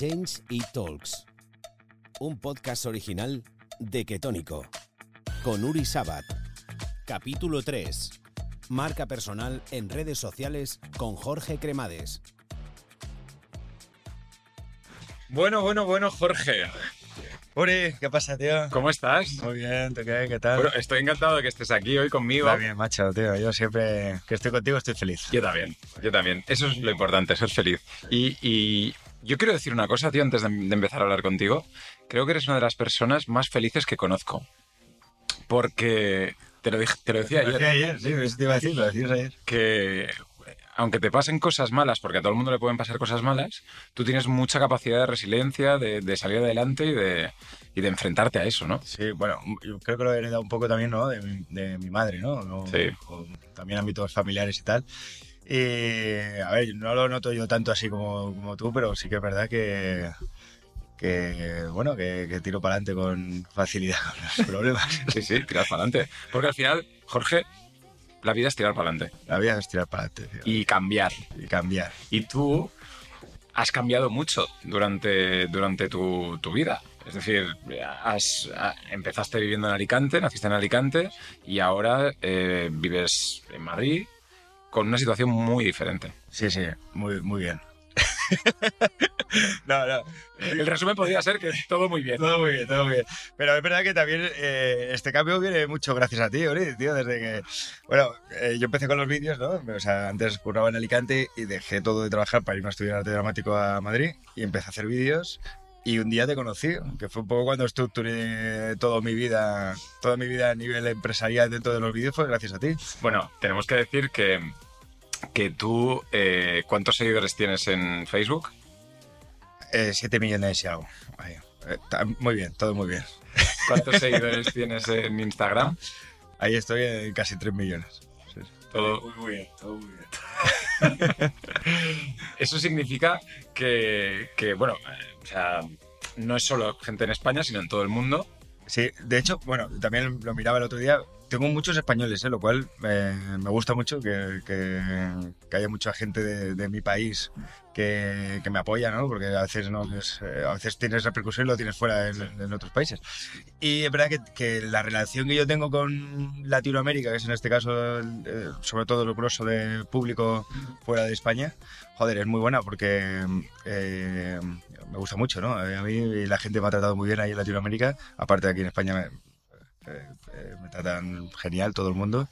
Change It Talks, un podcast original de Ketónico, con Uri Sabat. Capítulo 3. Marca personal en redes sociales con Jorge Cremades. Bueno, bueno, bueno, Jorge. Uri, ¿qué pasa, tío? ¿Cómo estás? Muy bien, ¿tú qué? ¿Qué tal? Bueno, estoy encantado de que estés aquí hoy conmigo. Va bien, macho, tío. Yo siempre que estoy contigo estoy feliz. Yo también, yo también. Eso es lo importante, ser feliz. Y, y yo quiero decir una cosa, tío, antes de, de empezar a hablar contigo. Creo que eres una de las personas más felices que conozco. Porque te lo, dije, te lo decía Lo ayer. decía ayer, sí, eso te iba a decir, lo decías ayer. que aunque te pasen cosas malas, porque a todo el mundo le pueden pasar cosas malas, tú tienes mucha capacidad de resiliencia, de, de salir adelante y de, y de enfrentarte a eso, ¿no? Sí, bueno, yo creo que lo he heredado un poco también, ¿no? De mi, de mi madre, ¿no? O- Sí. o también ámbitos familiares y tal. Y, a ver, no lo noto yo tanto así como, como tú, pero sí que es verdad que, que bueno, que, que tiro para adelante con facilidad con los problemas. Sí, sí, tirar para adelante. Porque al final, Jorge, la vida es tirar para adelante La vida es tirar para adelante, y cambiar. y cambiar. Y tú has cambiado mucho durante, durante tu, tu vida. Es decir, has- empezaste viviendo en Alicante, naciste en Alicante y ahora eh, vives en Madrid con una situación muy diferente. Sí, sí, muy, muy bien. no, no. El resumen podría ser que todo muy bien. Todo muy bien, todo muy bien. Pero es verdad que también eh, este cambio viene mucho gracias a ti, Uri, tío, desde que... Bueno, eh, yo empecé con los vídeos, ¿no? O sea, antes curraba en Alicante y dejé todo de trabajar para irme a estudiar arte dramático a Madrid y empecé a hacer vídeos y un día te conocí, que fue un poco cuando estructuré toda mi vida, toda mi vida a nivel empresarial dentro de los vídeos fue gracias a ti. Bueno, tenemos que decir que, que tú, eh, ¿cuántos seguidores tienes en Facebook? Eh, siete millones y algo. Ahí. Eh, muy bien, todo muy bien. ¿Cuántos seguidores tienes en Instagram? Ahí estoy en casi 3 millones. Todo, muy bien, todo muy bien. Eso significa que, que, bueno, eh, o sea, no es solo gente en España, sino en todo el mundo. Sí, de hecho, bueno, también lo miraba el otro día. Tengo muchos españoles, ¿eh? lo cual eh, me gusta mucho que, que- que haya mucha gente de, de mi país que, que me apoya, ¿no? Porque a veces, no es, eh, a veces tienes repercusión y lo tienes fuera en, en otros países. Y es verdad que, la relación que yo tengo con Latinoamérica, que es en este caso eh, sobre todo el grosso de público fuera de España, joder, es muy buena porque eh, me gusta mucho, ¿no? A mí la gente me ha tratado muy bien ahí en Latinoamérica, aparte de aquí en España me, eh, me tratan genial todo el mundo.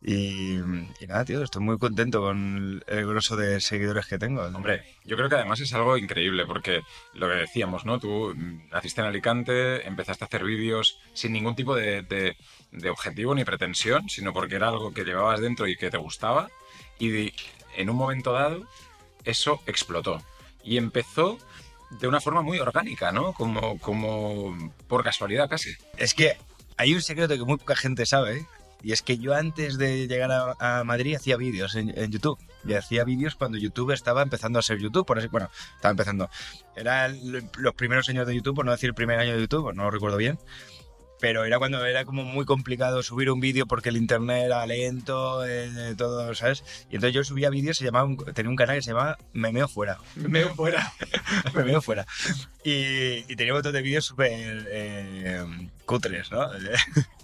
Y, y nada, tío, estoy muy contento con el grosso de seguidores que tengo. Hombre, yo creo que además es algo increíble, porque lo que decíamos, ¿no? Tú naciste en Alicante, empezaste a hacer vídeos sin ningún tipo de, de- de objetivo ni pretensión, sino porque era algo que llevabas dentro y que te gustaba, y de- en un momento dado eso explotó. Y empezó de una forma muy orgánica, ¿no? Como, como por casualidad casi. Es que hay un secreto que muy poca gente sabe, y es que yo antes de llegar a, Madrid hacía vídeos en, YouTube. Y hacía vídeos cuando YouTube estaba empezando a ser YouTube, por bueno, estaba empezando. Eran los primeros años de YouTube, por no decir el primer año de YouTube, no lo recuerdo bien. Pero era cuando era como muy complicado subir un vídeo porque el internet era lento, eh, todo, ¿sabes? Y entonces yo subía vídeos, se llamaba un- tenía un canal que se llamaba Memeo Fuera. Me veo fuera. me veo fuera. Y, y tenía un montón de vídeos súper eh, cutres, ¿no?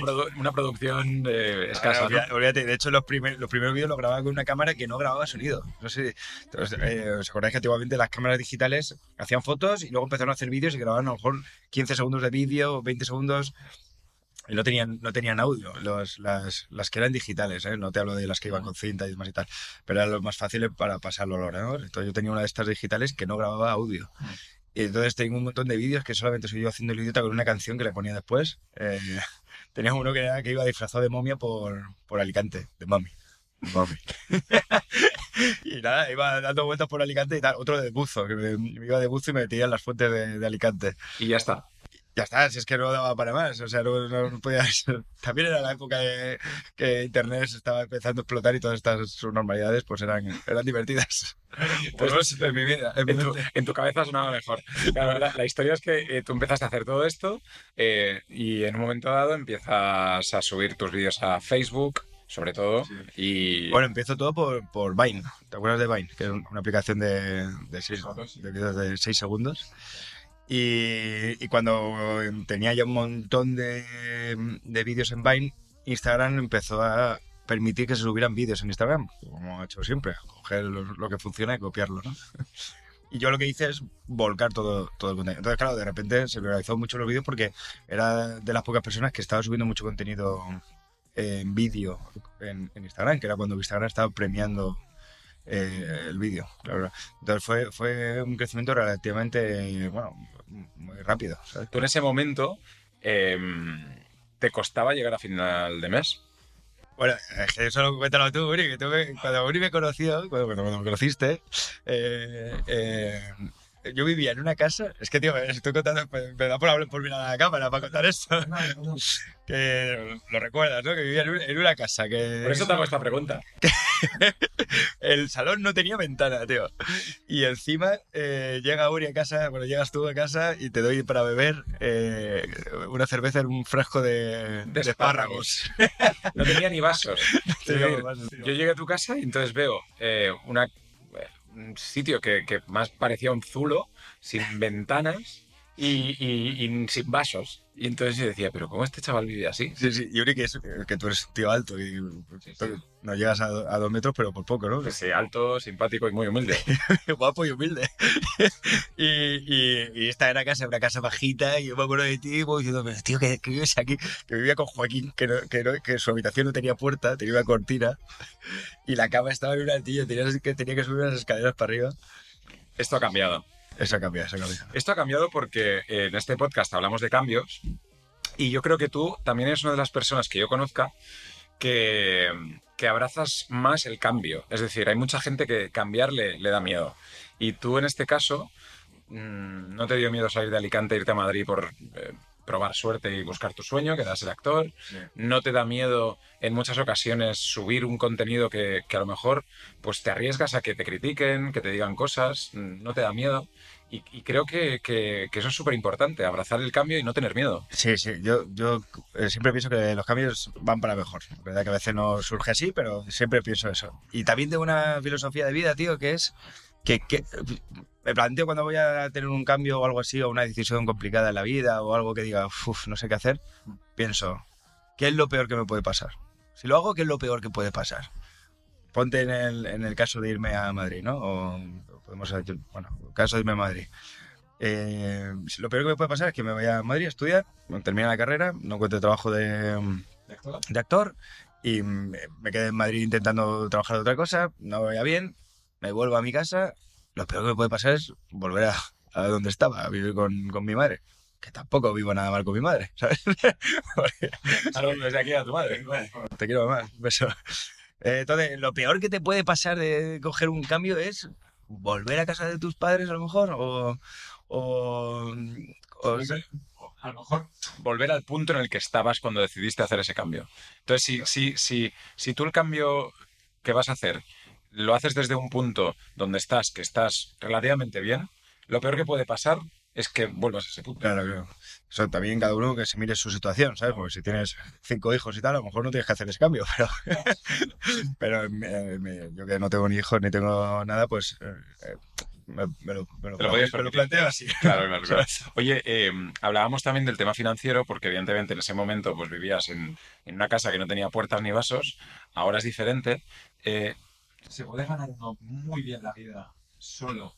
Produ- una producción eh, escasa. ¿no? Olvídate, de hecho los, primer- los primeros vídeos los grababa con una cámara que no grababa sonido. No sé, entonces, eh, ¿os acordáis que antiguamente las cámaras digitales hacían fotos y luego empezaron a hacer vídeos y grababan a lo mejor 15 segundos de vídeo, 20 segundos y no tenían, no tenían audio, los- las, las que eran digitales, ¿eh? no te hablo de las que iban con cinta y demás y tal, pero eran los más fáciles para pasarlo al ordenador. Entonces yo tenía una de estas digitales que no grababa audio. Y entonces tengo un montón de vídeos que solamente soy yo haciendo el idiota con una canción que le ponía después. Eh, tenía uno que, iba disfrazado de momia por, por Alicante, de mami. Mami. y nada, iba dando vueltas por Alicante y tal. Otro de buzo, que me, me iba de buzo y me metía en las fuentes de, de Alicante. Y ya está. Ya está, si es que no daba para más. O sea, no, no- no podía ser. También era la época de que Internet se estaba empezando a explotar y todas estas subnormalidades pues eran, eran divertidas. Menos en mi vida. en En tu, en tu cabeza sonaba mejor. Claro, la, la historia es que eh, tú empezaste a hacer todo esto eh, y en un momento dado empiezas a subir tus vídeos a Facebook, sobre todo. Y Bueno, empezó todo por, por Vine. ¿Te acuerdas de Vine? Que es una aplicación de, de, seis, de de 6 segundos. Y, cuando tenía ya un montón de, de vídeos en Vine, Instagram empezó a permitir que se subieran vídeos en Instagram, como ha hecho siempre, coger lo, lo que funciona y copiarlo, ¿no? Y yo lo que hice es volcar todo, todo el contenido. Entonces, claro, de repente se viralizó mucho los vídeos porque era de las pocas personas que estaba subiendo mucho contenido en vídeo en, en Instagram, que era cuando Instagram estaba premiando eh, el vídeo. Claro. Entonces fue, fue un crecimiento relativamente, bueno, muy rápido. ¿sabes? tú en ese momento em, te costaba llegar a final de mes. Bueno, es que eso lo cuéntalo tú, Uri, que tú me- cuando Uri me conoció, cuando, cuando- cuando me conociste, eh, eh, yo vivía en una casa, es que, tío, me estoy contando, me da por, hablar- por mirar a la cámara para contar esto, que lo recuerdas, ¿no? Que vivía en, un- en una casa, que Por eso te hago esta pregunta. el salón no tenía ventana, tío. Y encima eh, llega Uri a casa, bueno, llegas tú a casa y te doy para beber eh, una cerveza en un frasco de, De de espárragos. No tenía ni vasos. Tenía Es decir, vasos, tío. yo llegué a tu casa y entonces veo eh, una, un sitio que, que más parecía un zulo, sin ventanas y, y- y sin vasos. Y entonces yo decía, pero ¿cómo este chaval vive así? Sí, sí, y Uri, que, es, que tú eres un tío alto y Sí, sí. tú no llegas a, a dos metros, pero por poco, ¿no? Pues sí, alto, simpático y muy humilde. Guapo y humilde. y, y, esta era casa, una casa bajita, y yo me acuerdo de ti, diciendo, "Pero, tío, que, que vives aquí, que vivía con Joaquín, que, no- que, no- que su habitación no tenía puerta, tenía una cortina, y la cama estaba en un altillo, tenías que, tenía que subir unas escaleras para arriba. Esto ha cambiado. Eso ha cambiado, eso ha cambiado. Esto ha cambiado porque eh, en este podcast hablamos de cambios y yo creo que tú también eres una de las personas que yo conozca que, que abrazas más el cambio. Es decir, hay mucha gente que cambiarle le da miedo. Y tú en este caso mm, no te dio miedo salir de Alicante e irte a Madrid por eh, probar suerte y buscar tu sueño, que era ser actor. No te da miedo en muchas ocasiones subir un contenido que, que a lo mejor pues te arriesgas a que te critiquen, que te digan cosas, mm, no te da miedo. Y, y creo que, que- que eso es súper importante, abrazar el cambio y no tener miedo. Sí, sí, yo, yo eh, siempre pienso que los cambios van para mejor. Es verdad que a veces no surge así, pero siempre pienso eso. Y también tengo una filosofía de vida, tío, que es que, que- me planteo cuando voy a tener un cambio o algo así, o una decisión complicada en la vida, o algo que diga, uff, no sé qué hacer, pienso, ¿qué es lo peor que me puede pasar? Si lo hago, ¿qué es lo peor que puede pasar? Ponte en el, en el caso de irme a Madrid, ¿no? O podemos, bueno, el caso de irme a Madrid. Eh, lo peor que me puede pasar es que me vaya a Madrid a estudiar, termine la carrera, no encuentre trabajo de, de actor y me quede en Madrid intentando trabajar de otra cosa, no me vaya bien, me vuelvo a mi casa. Lo peor que me puede pasar es volver a, a donde estaba, a vivir con, con mi madre. Que tampoco vivo nada mal con mi madre, ¿sabes? Porque Desde aquí a tu madre. te quiero más. Un beso. Eh, entonces, lo peor que te puede pasar de coger un cambio es volver a casa de tus padres, a lo mejor, o. o, o- a lo mejor volver al punto en el que estabas cuando decidiste hacer ese cambio. Entonces, si, si, si, si tú el cambio que vas a hacer lo haces desde un punto donde estás, que estás relativamente bien, lo peor que puede pasar es que vuelvas a ese punto. Claro, claro. Eso también cada uno que se mire su situación, ¿sabes? Porque si tienes cinco hijos y tal, a lo mejor no tienes que hacer ese cambio, pero, pero eh, me- yo que no tengo ni hijos ni tengo nada, pues eh, me, me lo, me lo- Te lo me planteo así. Claro, claro, claro. Oye, eh, hablábamos también del tema financiero, porque evidentemente en ese momento pues vivías en, en una casa que no tenía puertas ni vasos, ahora es diferente. Eh, se puede ganar uno muy bien la vida solo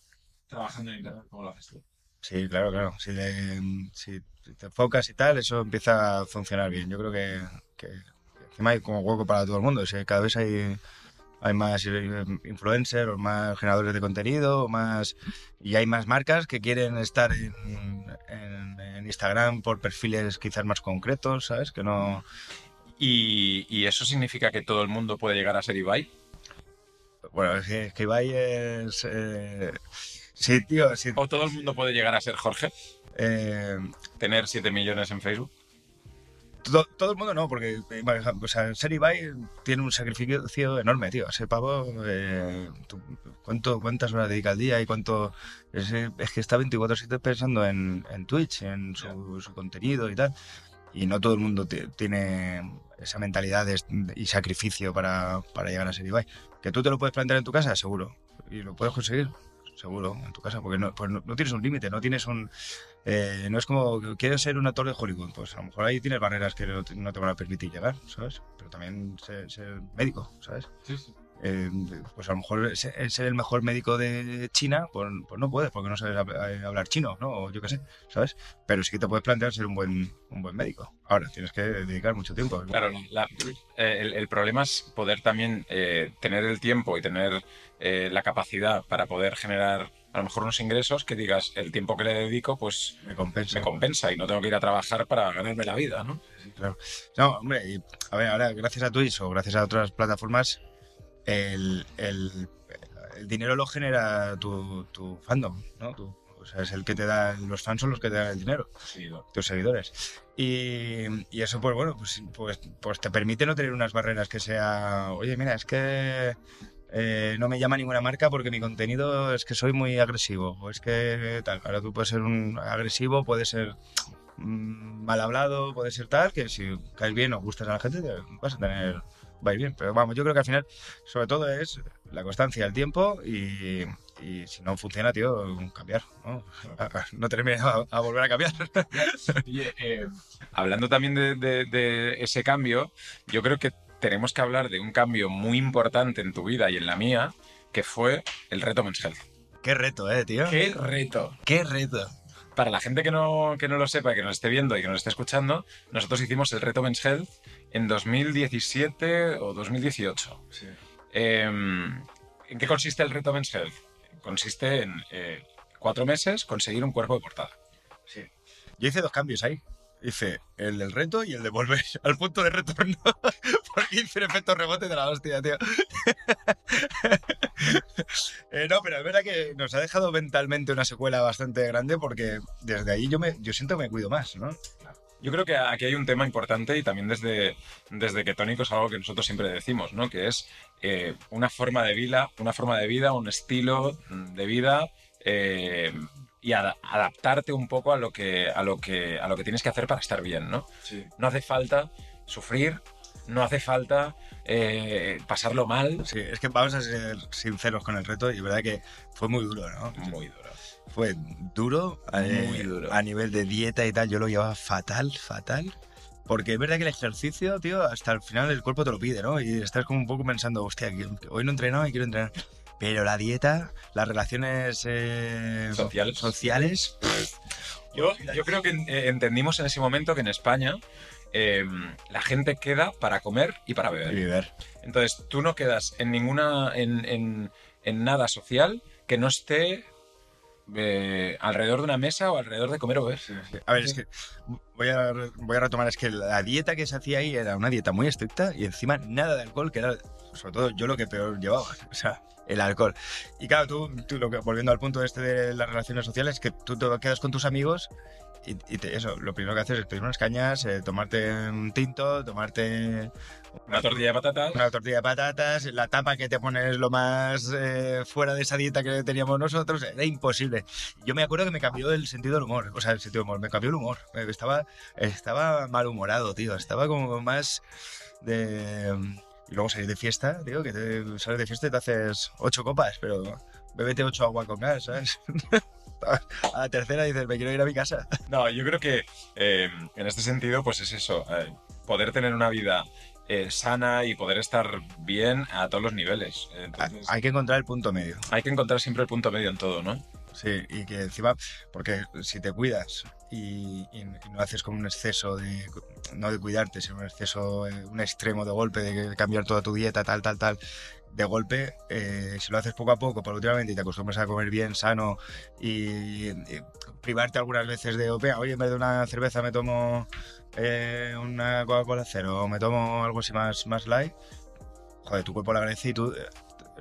trabajando en internet como lo haces tú. Sí, claro, claro. Si, le- si te enfocas y tal, eso empieza a funcionar bien. Yo creo que, que encima hay como hueco para todo el mundo. O sea, cada vez hay, hay más influencers, o más generadores de contenido, o más y hay más marcas que quieren estar en, en- en Instagram por perfiles quizás más concretos, ¿sabes? Que no... y, y eso significa que todo el mundo puede llegar a ser Ibai. Bueno, es que, es que Ibai es... eh, Sí, tío, sí. O todo el mundo puede llegar a ser Jorge, eh, tener 7 millones en Facebook. Todo, todo el mundo no, porque o sea, ser Ibai tiene un sacrificio enorme, tío. Ese pavo, eh, ¿cuánto, ¿cuántas horas dedica al día y cuánto...? Es, es que está 24-7 pensando en, en Twitch, en su, su contenido y tal. y no todo el mundo ti- tiene esa mentalidad de- y sacrificio para, para llegar a ser Ibai. Que tú te lo puedes plantear en tu casa, seguro. Y lo puedes conseguir, seguro, en tu casa. Porque no, pues no, tienes un límite, no tienes un... eh, no es como, quiero ser un actor de Hollywood. Pues a lo mejor ahí tienes barreras que no te van a permitir llegar, ¿sabes? Pero también ser, ser médico, ¿sabes? Sí, sí. Eh, pues a lo mejor ser, el mejor médico de China, pues, pues no puedes, porque no sabes eh, hablar chino, ¿no? O yo qué sé, ¿sabes? Pero sí que te puedes plantear ser un buen, un buen médico. Ahora, tienes que dedicar mucho tiempo. Claro, la- eh, el, el problema es poder también eh, tener el tiempo y tener eh, la capacidad para poder generar a lo mejor unos ingresos que digas, el tiempo que le dedico, pues Me compensa. me compensa y no tengo que ir a trabajar para ganarme la vida, ¿no? Sí, claro. No, hombre, y, a ver, ahora gracias a Twitch o gracias a otras plataformas, el, el- el dinero lo genera tu, tu fandom, ¿no? Tu- o sea, es el que te da, los fans son los que te dan el dinero, tus seguidores. Y, y eso, pues bueno, pues, pues, pues te permite no tener unas barreras que sea, oye, mira, es que eh, no me llama ninguna marca porque mi contenido es que soy muy agresivo, o es que tal. Ahora tú puedes ser un agresivo, puedes ser mm, mal hablado, puede ser tal, que si caes bien o gustas a la gente, te vas a tener, va a ir bien. Pero vamos, yo creo que al final, sobre todo es la constancia, el tiempo y, y si no funciona, tío, cambiar, ¿no? No tener miedo a, a volver a cambiar. Oye, eh, hablando también de, de- de ese cambio, yo creo que tenemos que hablar de un cambio muy importante en tu vida y en la mía, que fue el reto Men's Health. Qué reto, eh, tío. ¡Qué reto! Qué reto. Para la gente que no, que no lo sepa, que nos esté viendo y que nos esté escuchando, nosotros hicimos el reto Men's Health en 2017 o 2018. Eh, ¿En qué consiste el reto Men's Health? Consiste en eh, cuatro meses conseguir un cuerpo de portada. Yo hice dos cambios ahí. Hice el del reto y el de volver al punto de retorno. Porque hice un efecto rebote de la hostia, tío. Eh, no, pero es verdad que nos ha dejado mentalmente una secuela bastante grande porque desde ahí yo, me, yo siento que me cuido más, ¿no? Yo creo que aquí hay un tema importante y también desde, desde que tónico es algo que nosotros siempre decimos, ¿no? Que es eh, una forma de vida, una forma de vida, un estilo de vida eh, y ada- adaptarte un poco a lo que a lo que a lo que tienes que hacer para estar bien, ¿no? Sí. No hace falta sufrir, no hace falta eh, pasarlo mal. Sí, es que vamos a ser sinceros con el reto y es verdad que fue muy duro, ¿no? Muy duro. Fue duro, eh, Muy duro. a nivel de dieta y tal, yo lo llevaba fatal, fatal. Porque es verdad que el ejercicio, tío, hasta el final el cuerpo te lo pide, ¿no? Y estás como un poco pensando, hostia, hoy no he entrenado y quiero entrenar. Pero la dieta, las relaciones eh, Sociales. sociales, Yo, yo creo que eh, entendimos en ese momento que en España eh, la gente queda para comer y para y beber. beber. Entonces, tú no quedas en ninguna, en, en- en nada social que no esté eh, alrededor de una mesa o alrededor de comer o beber. A ver, es que voy a, voy a retomar, es que la dieta que se hacía ahí era una dieta muy estricta y encima nada de alcohol, que era sobre todo yo lo que peor llevaba, o sea, el alcohol. Y claro, tú, tú lo que, volviendo al punto este de las relaciones sociales, que tú te quedas con tus amigos y, y te- eso, lo primero que haces es pedir unas cañas, eh, tomarte un tinto, tomarte Una tortilla de patatas. una tortilla de patatas, la tapa que te pones lo más eh, fuera de esa dieta que teníamos nosotros, era imposible. Yo me acuerdo que me cambió el sentido del humor, o sea, el sentido del humor, me cambió el humor. Eh, Estaba, estaba malhumorado, tío, estaba como más de... Y luego salir de fiesta, tío, que te sales de fiesta y te haces ocho copas, pero bébete ocho agua con gas, ¿sabes? A la tercera dices, me quiero ir a mi casa. No, yo creo que eh, en este sentido, pues es eso, eh, poder tener una vida eh, sana y poder estar bien a todos los niveles. Entonces, Hay que encontrar el punto medio. hay que encontrar siempre el punto medio en todo, ¿no? Sí, y que encima, porque si te cuidas y, y- no haces como un exceso de, no de cuidarte, sino un exceso, un extremo de golpe, de cambiar toda tu dieta, tal, tal, tal, de golpe, eh, si lo haces poco a poco, paulatinamente, y te acostumbras a comer bien, sano, y, privarte algunas veces de, "Venga, oye, en vez de una cerveza me tomo eh, una Coca-Cola cero, o me tomo algo así más, más light, joder, tu cuerpo lo agradece y tú eh,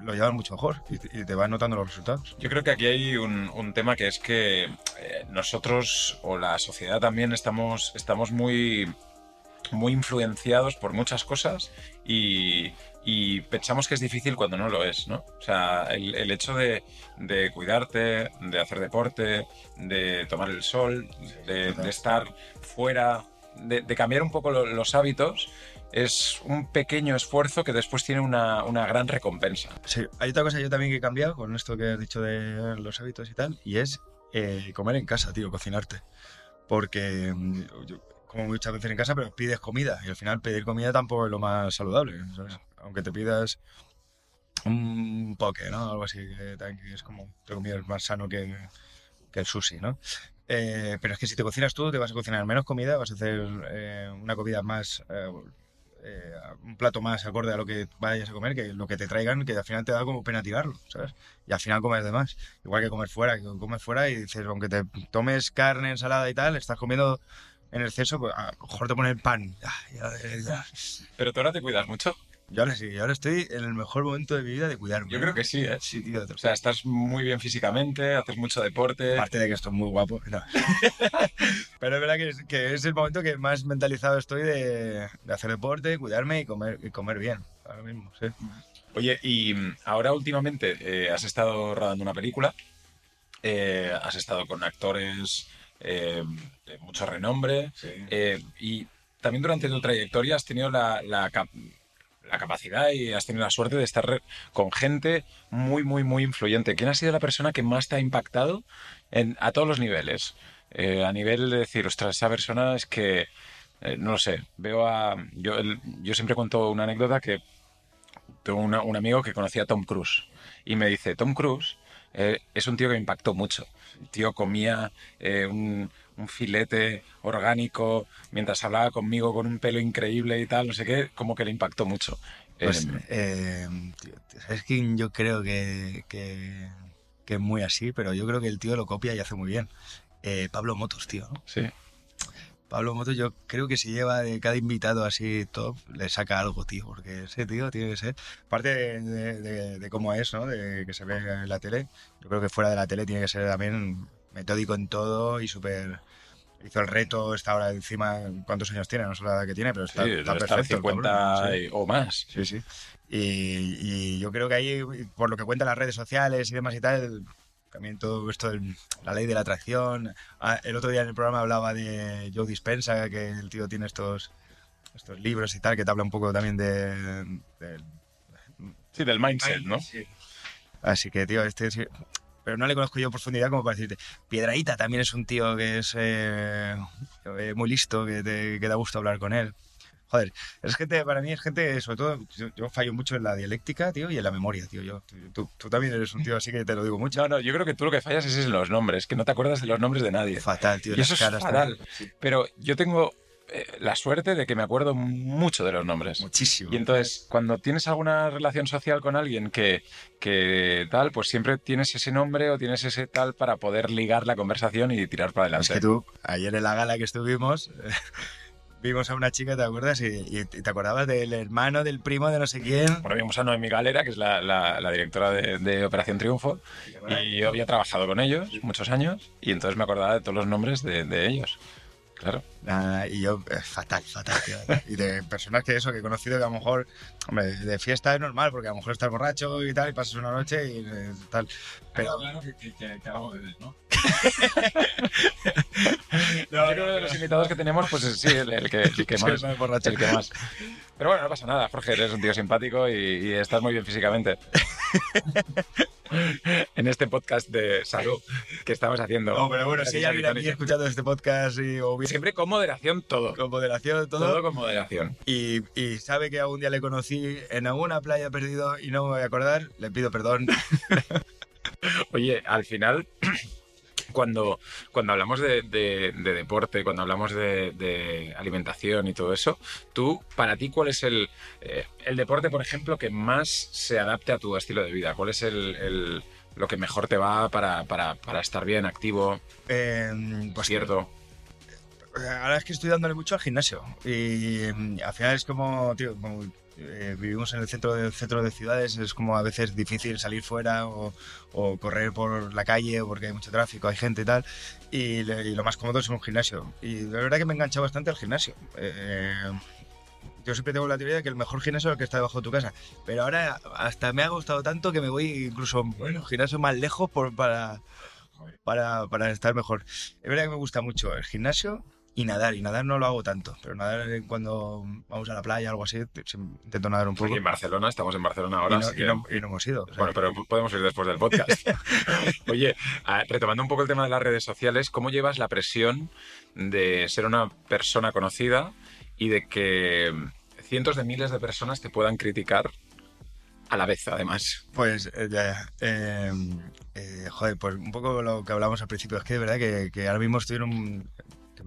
lo llevas mucho mejor, y, te- vas notando los resultados. Yo creo que aquí hay un, un tema que es que eh, nosotros o la sociedad también estamos, estamos muy, muy influenciados por muchas cosas y, y pensamos que es difícil cuando no lo es, ¿no? O sea, el, el hecho de, de cuidarte, de hacer deporte, de tomar el sol, de, de estar fuera de, de cambiar un poco lo- los hábitos es un pequeño esfuerzo que después tiene una, una gran recompensa. Sí, hay otra cosa yo también que he cambiado con esto que has dicho de los hábitos y tal, y es eh, comer en casa, tío, cocinarte. Porque mm, yo como muchas veces en casa, pero pides comida, y al final pedir comida tampoco es lo más saludable, ¿sabes? Aunque te pidas un poke, ¿no? Algo así, que, es como, entre comillas, más sano que, que el sushi, ¿no? Eh, pero es que si te cocinas tú, te vas a cocinar menos comida, vas a hacer eh, una comida más... eh, eh, un plato más acorde a lo que vayas a comer, que lo que te traigan, que al final te da como pena tirarlo, ¿sabes? Y al final comes de más. Igual que comer fuera, que comes fuera y dices, aunque te tomes carne, ensalada y tal, estás comiendo en exceso, pues a lo mejor te ponen pan. Ah, ya, ya, ya. Pero tú ahora te cuidas mucho. Yo ahora sí, yo ahora estoy en el mejor momento de mi vida de cuidarme. Yo creo que sí, ¿eh? Sí, tío. O sea, estás muy bien físicamente, haces mucho deporte. Aparte de que estoy muy guapo. no. Pero es verdad que es, que es el momento que más mentalizado estoy de, de hacer deporte, cuidarme y comer, y comer bien. Ahora mismo, sí. Oye, y mm, ahora últimamente eh, has estado rodando una película, eh, has estado con actores eh, de mucho renombre eh, y también durante tu trayectoria has tenido la, la cap- la capacidad y has tenido la suerte de estar con gente muy, muy, muy influyente. ¿Quién ha sido la persona que más te ha impactado en- a todos los niveles? Eh, a nivel de decir, ostras, esa persona es que, eh, no lo sé, veo a... Yo, el- yo siempre cuento una anécdota que tengo una- un amigo que conocía a Tom Cruise y me dice, Tom Cruise es un tío que me impactó mucho. El tío comía eh, un, un filete orgánico mientras hablaba conmigo con un pelo increíble y tal, no sé qué, como que le impactó mucho. Pues, Eh, eh, ¿sabes quién yo creo que, que, que es muy así? Pero yo creo que el tío lo copia y hace muy bien. Eh, Pablo Motos, tío. ¿no? sí. Pablo Motos yo creo que si lleva de cada invitado así top, le saca algo, tío. Porque ese tío tiene que ser... Aparte de, de- de- de cómo es, ¿no? De que se ve en la tele. Yo creo que fuera de la tele tiene que ser también metódico en todo y súper... Hizo el reto, está ahora encima... ¿Cuántos años tiene? No sé la edad que tiene, pero está, Sí, está perfecto. el 50 cabrón, sí. y- o más. Sí, sí. Y, y yo creo que ahí, por lo que cuentan las redes sociales y demás y tal, también todo esto de la ley de la atracción. Ah, el otro día en el programa hablaba de Joe Dispensa, que el tío tiene estos, estos libros y tal, que te habla un poco también de... de- Sí, del mindset, ¿no? Así que, tío, este sí- Pero no le conozco yo en profundidad como para decirte. Piedraíta también es un tío que es eh, muy listo, que, te, que da gusto hablar con él. Joder, es gente, para mí es gente, sobre todo, yo, yo fallo mucho en la dialéctica, tío, y en la memoria, tío. Yo, tú, tú también eres un tío así que te lo digo mucho. No, no, yo creo que tú lo que fallas es en los nombres, que no te acuerdas de los nombres de nadie. Fatal, tío. Y eso es fatal. Pero yo tengo eh, la suerte de que me acuerdo mucho de los nombres. Muchísimo. Y entonces, cuando tienes alguna relación social con alguien que, que tal, pues siempre tienes ese nombre o tienes ese tal para poder ligar la conversación y tirar para Es adelante. que tú, ayer en la gala que estuvimos, vimos a una chica, ¿te acuerdas? Y, te acordabas del hermano, del primo, de no sé quién. Bueno, vimos a Noemi Galera, que es la, directora de, Operación Triunfo, y yo había trabajado con ellos muchos años, y entonces me acordaba de todos los nombres de ellos. Claro. Nada, y yo, eh, fatal, fatal. tío. Y de personas que eso, que he conocido que a lo mejor, hombre, de fiesta es normal, porque a lo mejor estás borracho y tal, y pasas una noche y eh, tal. Pero, Pero claro que, que, algo bebes, ¿no? Yo creo que de los invitados que tenemos, pues sí, el, el que, el que Sí, más. borracho. el que más. Pero bueno, no pasa nada, Jorge, eres un tío simpático y, y estás muy bien físicamente. en este podcast de salud que estamos haciendo. no, pero bueno, si hay alguien aquí escuchando este podcast y, o bien- Siempre con moderación todo. con moderación, todo, Todo con moderación. y, y sabe que algún día le conocí en alguna playa perdido y no me voy a acordar, le pido perdón. Oye, al final, cuando, cuando hablamos de, de- de deporte, cuando hablamos de, de alimentación y todo eso, tú, para ti, ¿cuál es el, eh, el deporte, por ejemplo, que más se adapte a tu estilo de vida? ¿Cuál es el, el- lo que mejor te va para, para- para estar bien, activo, Eh, pues cierto? Ahora es que estoy dándole mucho al gimnasio y mm, al final es como, tío, como, eh, vivimos en el centro de, centro de ciudades, es como a veces difícil salir fuera o, o correr por la calle porque hay mucho tráfico, hay gente y tal, y, y lo más cómodo es un gimnasio. Y la verdad que me he enganchado bastante al gimnasio. Eh, yo siempre tengo la teoría de que el mejor gimnasio es el que está debajo de tu casa, pero ahora hasta me ha gustado tanto que me voy incluso bueno, gimnasio más lejos por, para, para, para estar mejor. Es verdad que me gusta mucho el gimnasio y nadar. Y nadar no lo hago tanto, pero nadar cuando vamos a la playa o algo así, te- sí, intento nadar un poco. Aquí en Barcelona, estamos en Barcelona y, ahora. no, y que- no- y no hemos ido. o sea, Bueno, pero podemos ir después del podcast. Oye, ah, retomando un poco el tema de las redes sociales, ¿cómo llevas la presión de ser una persona conocida y de que cientos de miles de personas te puedan criticar a la vez, además? Pues, eh, ya, eh, eh, joder, pues un poco lo que hablamos al principio, es que de verdad que, que ahora mismo estoy en un...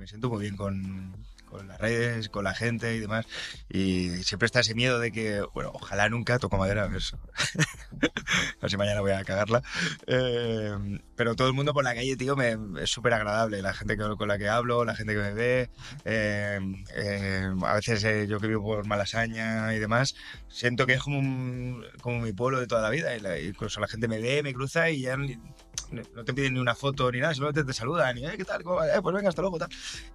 me siento muy bien con, con las redes, con la gente y demás, y siempre está ese miedo de que, bueno, ojalá nunca, toco madera, a ver, a ver si mañana voy a cagarla, Eh, pero todo el mundo por la calle, tío, me, es súper agradable, la gente con la que hablo, la gente que me ve, eh, eh, a veces eh, yo que vivo por Malasaña y demás, siento que es como, un- como mi pueblo de toda la vida. Y la- incluso la gente me ve, me cruza y ya no te piden ni una foto ni nada, simplemente te saludan y, "Eh, ¿qué tal? ¿Cómo va? Eh, pues venga, hasta luego, tal.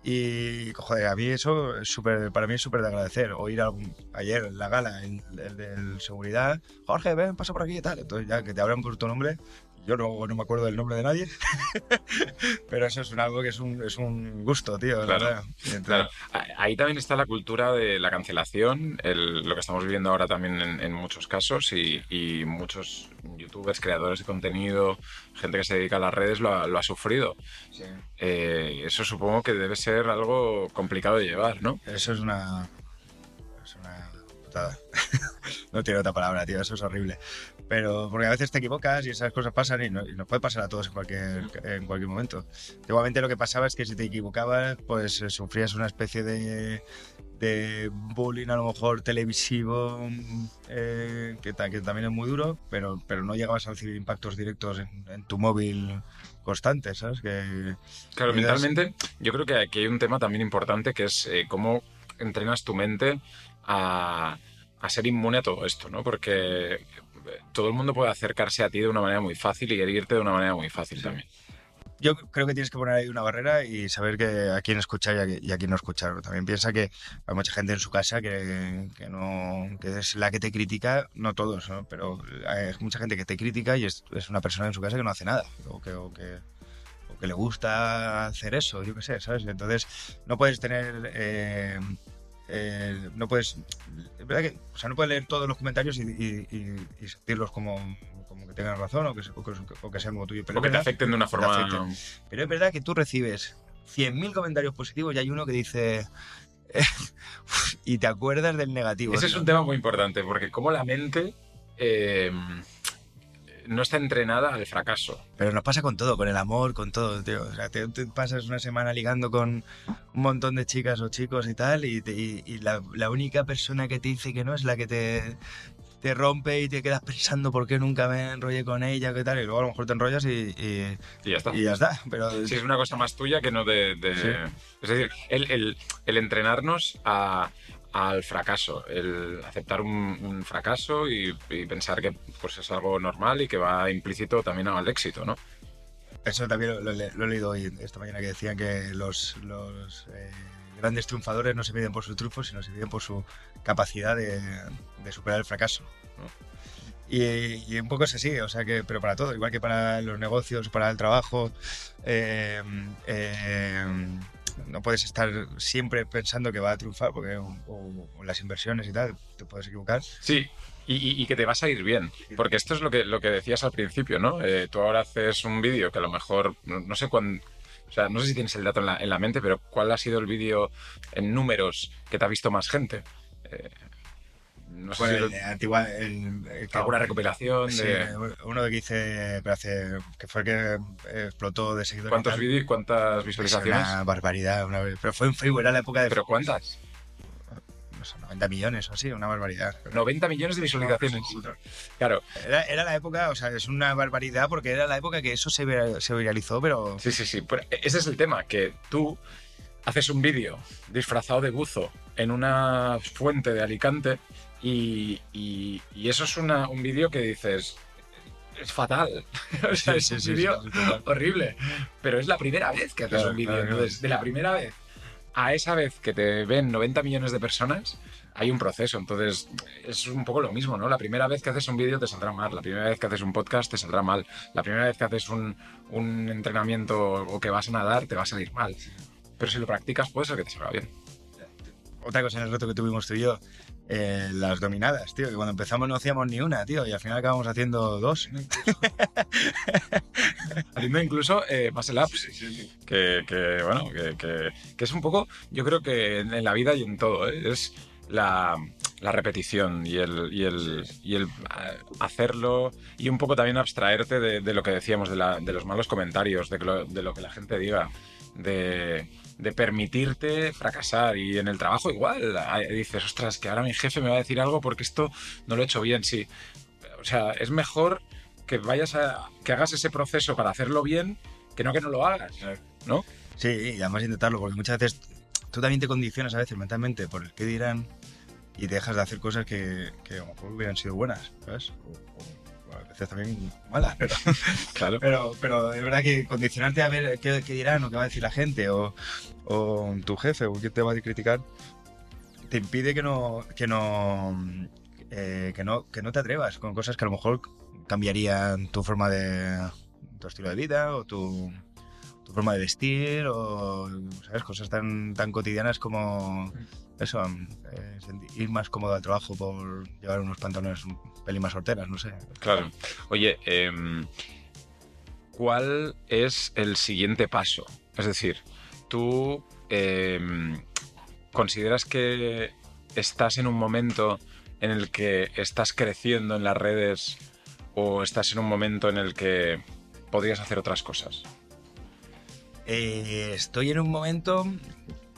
Y, joder, a mí eso es súper, para mí es súper de agradecer. O ir a ayer en la gala, el, seguridad, Jorge, ven, pasa por aquí y tal. Entonces ya que te hablan por tu nombre, yo no, no me acuerdo del nombre de nadie, pero eso es un, algo que es un, es un gusto, tío. la verdad. Claro, ahí también está la cultura de la cancelación, el- lo que estamos viviendo ahora también en, en muchos casos y, y muchos youtubers, creadores de contenido, gente que se dedica a las redes lo ha, lo ha sufrido. Eh, eso supongo que debe ser algo complicado de llevar, ¿no? Eso es una. Es una putada. no tiene otra palabra, tío. Eso es horrible. Pero porque a veces te equivocas y esas cosas pasan y, no- y nos puede pasar a todos en cualquier, en cualquier momento. Igualmente lo que pasaba es que si te equivocabas, pues eh, sufrías una especie de, de bullying a lo mejor televisivo, eh, que, ta- que también es muy duro, pero, pero no llegabas a recibir impactos directos en, en tu móvil constantes, ¿sabes? Que, Claro, das- mentalmente yo creo que aquí hay un tema también importante que es eh, cómo entrenas tu mente a, a ser inmune a todo esto, ¿no? Porque todo el mundo puede acercarse a ti de una manera muy fácil y herirte de una manera muy fácil también. Yo creo que tienes que poner ahí una barrera y saber que a quién escuchar y a, qui- y a quién no escuchar. También piensa que hay mucha gente en su casa que, que no que es la que te critica, no todos, ¿no? pero hay mucha gente que te critica y es, es una persona en su casa que no hace nada o que, o que, o que le gusta hacer eso, yo qué sé, ¿sabes? Entonces no puedes tener... eh, eh, no puedes es verdad que o sea no puedes leer todos los comentarios y, y- y- y sentirlos como, como que tengan razón o que, o que, o que sean como tuyo pero O que te afecten de una forma... afecten. pero es verdad que tú recibes 100.000 comentarios positivos y hay uno que dice... y te acuerdas del negativo. Ese es un tema muy importante, porque como la mente eh, no está entrenada al fracaso. Pero nos pasa con todo, con el amor, con todo, tío. O sea, te, te pasas una semana ligando con un montón de chicas o chicos y tal, y, te- y- y la, la única persona que te dice que no es la que te, te rompe y te quedas pensando por qué nunca me enrollé con ella, qué tal, y luego a lo mejor te enrollas y, y- Y ya está. y ya está. Pero Sí, es una cosa más tuya que no de... de- Sí. Es decir, el, el- el entrenarnos a- al fracaso, el aceptar un, fracaso y, pensar que pues, es algo normal y que va implícito también al éxito, ¿no? Eso también lo, he- leído hoy, esta mañana, que decían que los, eh, grandes triunfadores no se miden por sus triunfos, sino se miden por su capacidad de, superar el fracaso. y un poco es así, o sea que, pero para todo, igual que para los negocios, para el trabajo, eh, eh, no puedes estar siempre pensando que va a triunfar, porque las inversiones y tal, te puedes equivocar. Sí, y, que te vas a ir bien. Porque esto es lo que, lo que decías al principio, ¿no? Eh, tú ahora haces un vídeo que a lo mejor, no, no sé cuándo, o sea, no sé si tienes el dato en la, en la mente, pero ¿cuál ha sido el vídeo en números que te ha visto más gente? Eh, no sé Bueno, si lo- el de antigua- el- el que- alguna recopilación Sí, de uno que hice, pero hace, que fue el que eh, explotó de seguidores. cuántos vídeos, cuántas Es visualizaciones. Una barbaridad, una- pero fue en Facebook, era la época de ¿Pero cuántas? no sé, 90 millones o así, una barbaridad. 90 millones de visualizaciones. Claro, Era, era la época, o sea, es una barbaridad porque era la época que eso se, se viralizó, pero Sí, sí, sí. Pero ese es el tema, que tú haces un vídeo disfrazado de buzo en una fuente de Alicante y, y- y eso es una- un vídeo que dices, es fatal. o sea, Sí, es un vídeo sí, horrible. Pero es la primera vez que haces Claro, un vídeo. claro, claro. Entonces, de la primera vez a esa vez que te ven 90 millones de personas, hay un proceso. Entonces, es un poco lo mismo, ¿no? La primera vez que haces un vídeo te saldrá mal, la primera vez que haces un podcast te saldrá mal, la primera vez que haces un, un entrenamiento o que vas a nadar te va a salir mal. pero si lo practicas puede ser que te salga bien. Otra cosa en el reto que tuvimos tú y yo, eh, las dominadas, tío, que cuando empezamos no hacíamos ni una, tío, y al final acabamos haciendo dos. Haciendo incluso eh, muscle ups, que, que, bueno, que, que- que es un poco, yo creo que en, en la vida y en todo, ¿eh? es la, la repetición y el, y el, y el eh, hacerlo y un poco también abstraerte de, de lo que decíamos, de, la- de los malos comentarios, de, lo, de lo que la gente diga, de, de permitirte fracasar y en el trabajo igual, dices, ostras, que ahora mi jefe me va a decir algo porque esto no lo he hecho bien, sí. O sea, es mejor que vayas a que hagas ese proceso para hacerlo bien que no que no lo hagas, ¿no? Sí, y además intentarlo, porque muchas veces tú también te condicionas a veces mentalmente por el que dirán y dejas de hacer cosas que, que a lo mejor hubieran sido buenas, ¿sabes? También malas, pero, Claro. pero, pero es verdad que condicionarte a ver qué, qué dirán o qué va a decir la gente o, o tu jefe o quién te va a criticar te impide que no, que no, eh, que no, que no te atrevas con cosas que a lo mejor cambiarían tu forma de, tu estilo de vida o tu forma de vestir o, ¿sabes? Cosas tan, tan cotidianas como eso, eh, ir más cómodo al trabajo por llevar unos pantalones un pelín más sorteras, no sé. Claro. Oye, em, ¿cuál es el siguiente paso? Es decir, tú em, consideras que estás en un momento en el que estás creciendo en las redes o estás en un momento en el que podrías hacer otras cosas? Eh, estoy en un momento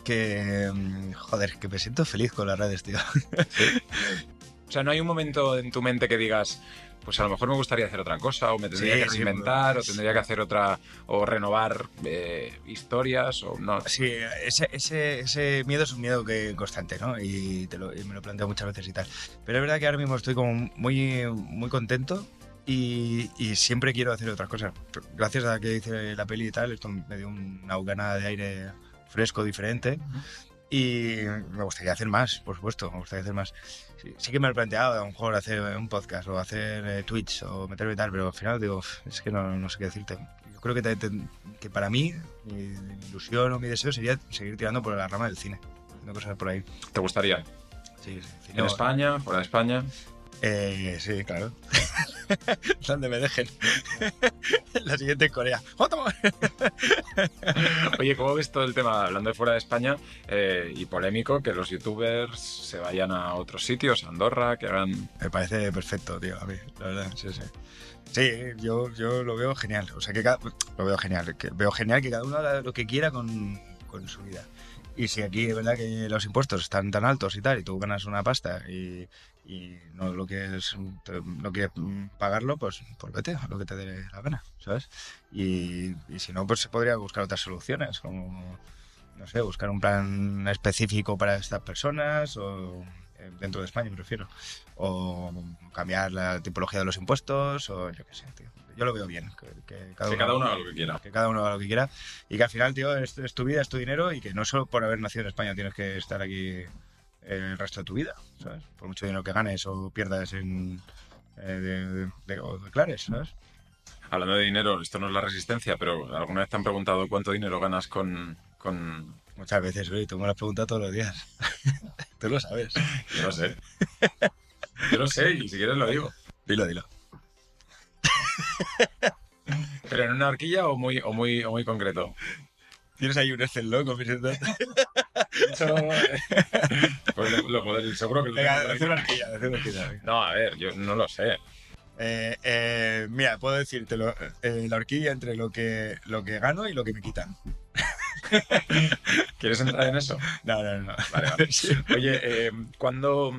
que, mm, joder, que me siento feliz con las redes, tío. O sea, no hay un momento en tu mente que digas, pues a lo mejor me gustaría hacer otra cosa, o me tendría Sí, que sí, reinventar, pues- o tendría que hacer otra, o renovar eh, historias, o no. Sí, ese, ese, ese miedo es un miedo que constante, ¿no? Y, te lo- y me lo planteo muchas veces y tal. Pero es verdad que ahora mismo estoy como muy, muy contento y, y siempre quiero hacer otras cosas. Gracias a que hice la peli y tal, esto me dio una bocanada de aire fresco, diferente. Y me gustaría hacer más, por supuesto, me gustaría hacer más. Sí, sí que me lo he planteado, a lo mejor hacer un podcast o hacer eh, Twitch o meterme y tal, pero al final digo, "Uf, es que no, no sé qué decirte. Yo creo que, te- te- que para mí, mi ilusión o mi deseo sería seguir tirando por la rama del cine, haciendo cosas por ahí. ¿Te gustaría? Sí, sí, cine ¿En o- España? ¿Fuera de España? Eh, sí, claro. Donde me dejen. la siguiente en Corea. Oye, ¿cómo ves todo el tema, hablando de fuera de España, eh, y polémico, que los youtubers se vayan a otros sitios, a Andorra, que hagan... Me parece perfecto, tío, a mí, la verdad, sí, sí. Sí, yo, yo lo veo genial. O sea, que cada- lo veo genial. Que veo genial que cada uno haga lo que quiera con, con su vida. Y si aquí es verdad que los impuestos están tan altos y tal, y tú ganas una pasta y, y no lo que es te- no quieres mm, pagarlo, pues, pues vete a lo que te dé la gana, ¿sabes? Y, y si no, pues se podría buscar otras soluciones, como, no sé, buscar un plan específico para estas personas o eh, dentro de España, me refiero o cambiar la tipología de los impuestos, o yo qué sé, tío. Yo lo veo bien, que, que cada, Que uno, cada uno haga lo que quiera. que cada uno haga lo que quiera y que al final, tío, es, es tu vida, es tu dinero y que no solo por haber nacido en España tienes que estar aquí el resto de tu vida, ¿sabes? Por mucho dinero que ganes o pierdas en... eh, de, de- de- o declares, ¿sabes? Hablando de dinero, esto no es la resistencia, pero ¿alguna vez te han preguntado cuánto dinero ganas con...? con... Muchas veces, güey, tú me lo has preguntado todos los días. tú lo sabes. Yo lo sé. Yo lo sé, y si quieres lo digo. Dilo, dilo. ¿Pero en una horquilla o muy, o muy, o muy concreto? Tienes ahí un Excel, mis datos. Eso... pues lo, lo seguro que lo Venga, una horquilla, haz una horquilla. No, a ver, yo no lo sé. Eh, eh, mira, puedo decírtelo. eh, la horquilla entre lo que, lo que gano y lo que me quitan. ¿Quieres entrar en eso? No, no, no. Vale, vale. Sí. Oye, eh, ¿cuándo,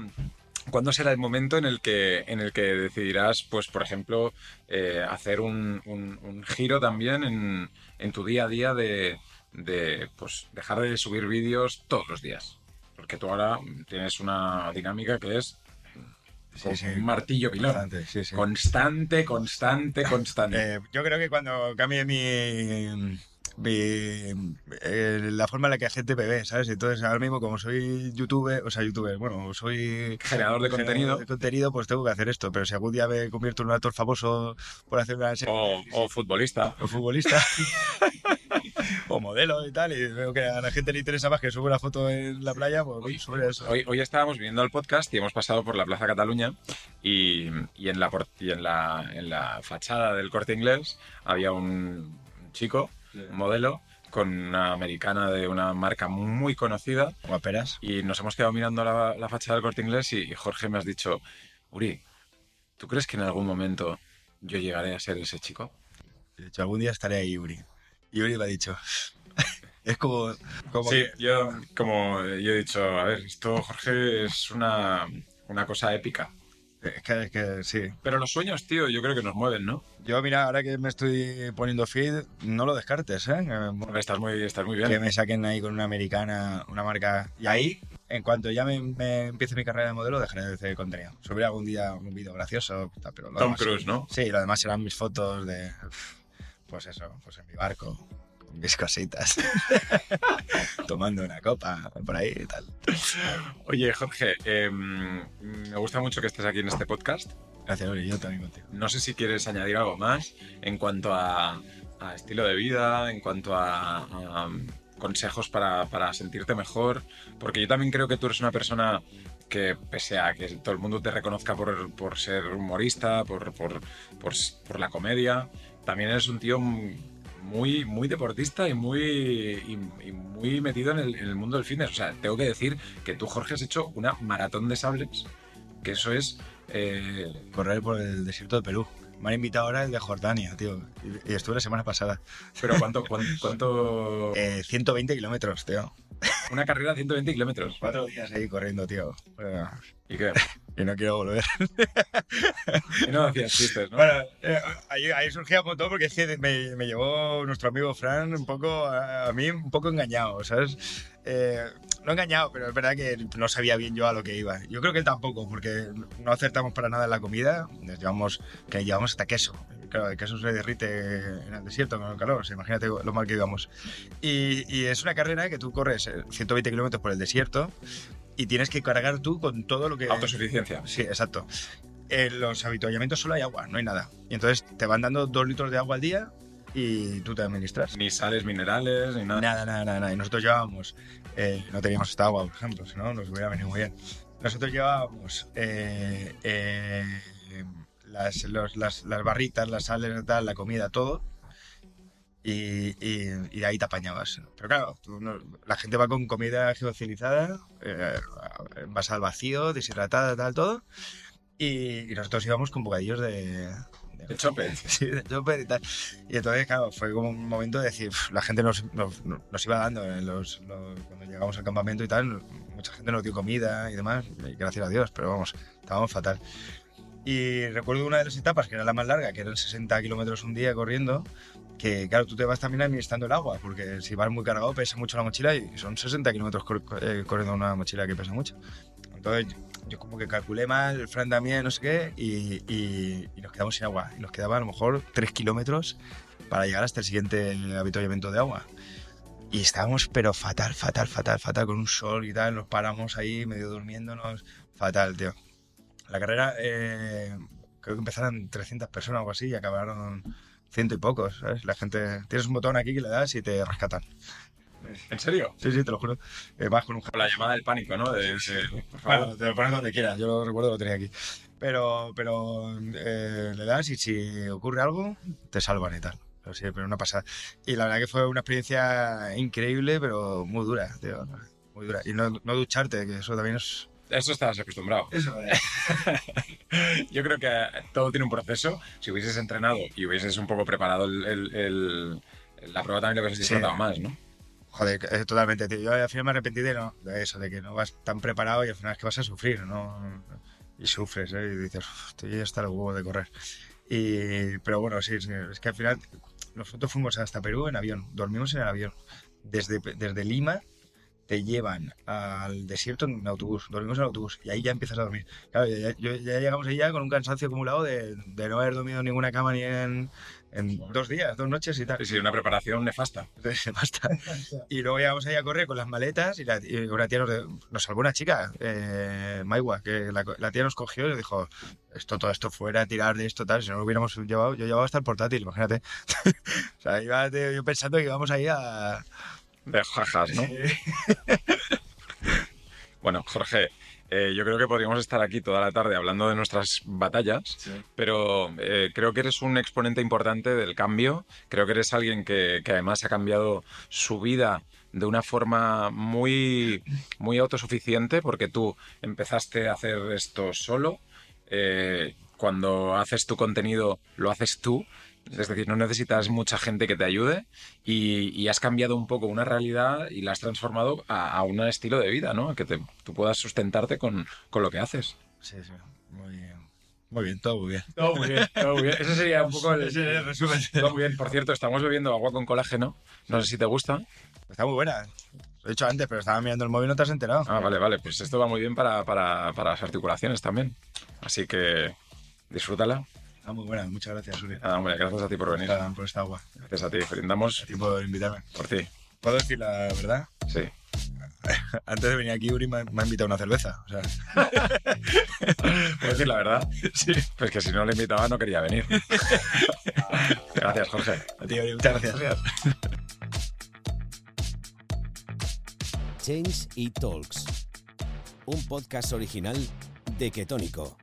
cuándo será el momento en el que, en el que decidirás, pues, por ejemplo, eh, hacer un, un- un giro también en, en tu día a día de, de, pues, dejar de subir vídeos todos los días? Porque tú ahora tienes una dinámica que es como sí. un martillo pilón. Bastante, sí, sí. Constante, constante, constante. Eh, yo creo que cuando cambie mi, mi- eh, la forma en la que la gente me ve, ¿sabes? Entonces ahora mismo como soy youtuber, o sea, youtuber, bueno, soy Generador de contenido. de contenido, pues tengo que hacer esto. Pero si algún día me convierto en un actor famoso por hacer una serie O, o futbolista. o futbolista, o modelo y tal, y veo que a la gente le interesa más que suba una foto en la playa, pues Hoy- sobre eso. Hoy, hoy estábamos viendo el podcast y hemos pasado por la Plaza Cataluña y, y en, la, por- y en, la, en la fachada del corte inglés había un chico, un modelo, con una americana de una marca muy conocida Guaperas. y nos hemos quedado mirando la, la fachada del corte inglés y, y Jorge me has dicho, Uri, ¿tú crees que en algún momento yo llegaré a ser ese chico? De hecho, algún día estaré ahí, Uri. Y Uri me ha dicho. es como. como Sí, que- yo como yo he dicho, a ver, esto Jorge es una, una cosa épica. es que, es que sí. Pero los sueños, tío, yo creo que nos mueven, ¿no? Yo, mira, ahora que me estoy poniendo feed, no lo descartes, ¿eh? Que- Estás muy, estás muy Que bien. me saquen ahí con una americana, una marca. Y ahí, en cuanto ya me, me empiece mi carrera de modelo, dejaré de hacer contenido. Subiré algún día un vídeo gracioso, pero lo Tom demás- Cruise, ¿no? Sí, lo demás serán mis fotos de. Pues eso, pues en mi barco, con mis cositas. Tomando una copa, por ahí y tal. Oye, Jorge, eh, me gusta mucho que estés aquí en este podcast. Gracias, Uri, yo también contigo. No sé si quieres añadir algo más en cuanto a, a estilo de vida, en cuanto a, a consejos para, para sentirte mejor, porque yo también creo que tú eres una persona que pese a que todo el mundo te reconozca por, por ser humorista, por, por, por, por la comedia, también eres un tío muy, muy deportista y muy, y, y muy metido en el, en el mundo del fitness. O sea, tengo que decir que tú, Jorge, has hecho una maratón de sables, que eso es... eh, Correr por el desierto de Perú. Me han invitado ahora el de Jordania, tío. Y, y estuve la semana pasada. pero ¿cuánto, cuánto, cuánto- Eh, 120 kilómetros, tío. Una carrera de 120 kilómetros. Cuatro días ahí corriendo, tío. Bueno, ¿Y qué? Y no quiero volver. Y no hacías chistes, ¿no? Bueno, eh, ahí, ahí surgía un montón porque es que me, me llevó nuestro amigo Fran un poco, a, a mí un poco engañado, ¿sabes? Eh, no engañado, pero es verdad que no sabía bien yo a lo que iba. Yo creo que él tampoco, porque no acertamos para nada en la comida. Nos llevamos, que llevamos hasta queso. Claro, el queso se derrite en el desierto con el calor, o sea, imagínate lo mal que íbamos. Y, y es una carrera que tú corres eh, 120 kilómetros por el desierto y tienes que cargar tú con todo lo que... Autosuficiencia. Sí, exacto. En los habituallamientos solo hay agua, no hay nada. Y entonces te van dando dos litros de agua al día y tú te administras. Ni sales minerales, ni nada. Nada, nada, nada, nada. Y nosotros llevábamos, eh, no teníamos esta agua, por ejemplo, si no nos hubiera venido muy bien. Nosotros llevábamos eh, eh, las, los- las, las barritas, las sales, tal, la comida, todo. Y, y, y de ahí te apañabas. Pero claro, tú no- la gente va con comida geocilizada, eh, envasada al vacío, deshidratada, tal, todo. Y, y nosotros íbamos con bocadillos de, De chope. Sí, de chopper y tal. Y entonces, claro, fue como un momento de decir, "Uf, la gente nos, nos, nos iba dando, en los, los- cuando llegamos al campamento y tal, mucha gente nos dio comida y demás, y gracias a Dios, pero vamos, estábamos fatal. Y recuerdo una de las etapas, que era la más larga, que eran 60 kilómetros un día corriendo, que claro, tú te vas también administrando el agua, porque si vas muy cargado pesa mucho la mochila y son 60 kilómetros cor- eh, corriendo una mochila que pesa mucho. Entonces yo, como que calculé mal, el Fran también, no sé qué, y, y- y nos quedamos sin agua. Y nos quedaba a lo mejor 3 kilómetros para llegar hasta el siguiente habituallamiento de agua. Y estábamos, pero fatal, fatal, fatal, fatal, con un sol y tal. Nos paramos ahí, medio durmiéndonos. Fatal, tío. La carrera, eh, creo que empezaron 300 personas o algo así y acabaron ciento y pocos, ¿sabes? La gente... Tienes un botón aquí que le das y te rescatan. ¿En serio? Sí, sí, te lo juro. Eh, vas con un la llamada del pánico, ¿no? De, de- por favor. Bueno, te lo pones donde quieras, yo lo recuerdo, lo tenía aquí. Pero, pero eh, le das y si ocurre algo, te salvan y tal. Pero sí, pero una pasada. Y la verdad que fue una experiencia increíble, pero muy dura, tío. Muy dura. Y no, no ducharte, que eso también es... Eso estabas acostumbrado. Eso, Yo creo que todo tiene un proceso. Si hubieses entrenado y hubieses un poco preparado el, el- el- la prueba, también lo hubieses Sí. disfrutado más, ¿no? Joder, eh, totalmente, tío. Yo al final me arrepentí de, no, de eso, de que no vas tan preparado y al final es que vas a sufrir, ¿no? Y sufres, ¿eh? Y dices, "Uf, estoy hasta el huevo de correr. Y, pero bueno, sí, sí, es que al final nosotros fuimos hasta Perú en avión, dormimos en el avión. Desde, desde Lima te llevan al desierto en autobús, dormimos en autobús y ahí ya empiezas a dormir. Claro, ya, ya- ya llegamos ahí ya con un cansancio acumulado de, de no haber dormido en ninguna cama ni en, en dos días, dos noches y tal. Sí, sí, una preparación nefasta. Basta. Y luego llegamos ahí a correr con las maletas y, la, y una tía nos, nos salvó una chica, eh, Maiwa, que la, la tía nos cogió y nos dijo, esto, todo esto fuera, tirar de esto, tal, si no lo hubiéramos llevado, yo llevaba hasta el portátil, imagínate. o sea, iba yo pensando que íbamos ahí a... De jajas, ¿no? Bueno, Jorge, eh, yo creo que podríamos estar aquí toda la tarde hablando de nuestras batallas, Sí. pero eh, creo que eres un exponente importante del cambio. Creo que eres alguien que, que además ha cambiado su vida de una forma muy, muy autosuficiente, porque tú empezaste a hacer esto solo. eh, cuando haces tu contenido, lo haces tú. Es decir, no necesitas mucha gente que te ayude y, y has cambiado un poco una realidad y la has transformado a, a un estilo de vida, ¿no? Que te- tú puedas sustentarte con, con lo que haces. Sí, sí, muy bien. Muy bien, todo muy bien. Todo muy bien, todo muy bien. Ese sería un poco el, el resumen. Todo muy bien. Por cierto, estamos bebiendo agua con colágeno. No sé si te gusta. Está muy buena. Lo he dicho antes, pero estaba mirando el móvil y no te has enterado. Ah, vale, vale. Pues esto va muy bien para, para, para las articulaciones también. Así que disfrútala. Está muy buena, muchas gracias, Uri. Nada, hombre, gracias a ti por venir. Por, esta agua. Gracias a ti. Brindamos A ti por invitarme. por ti. ¿Puedo decir la verdad? Sí. Antes de venir aquí, Uri me, ha- me ha invitado a una cerveza. O sea, ¿Puedo decir la verdad? Sí. Pues que si no le invitaba no quería venir. Gracias, Jorge. a ti, Uri, muchas gracias. Change y Talks. Un podcast original de Ketónico.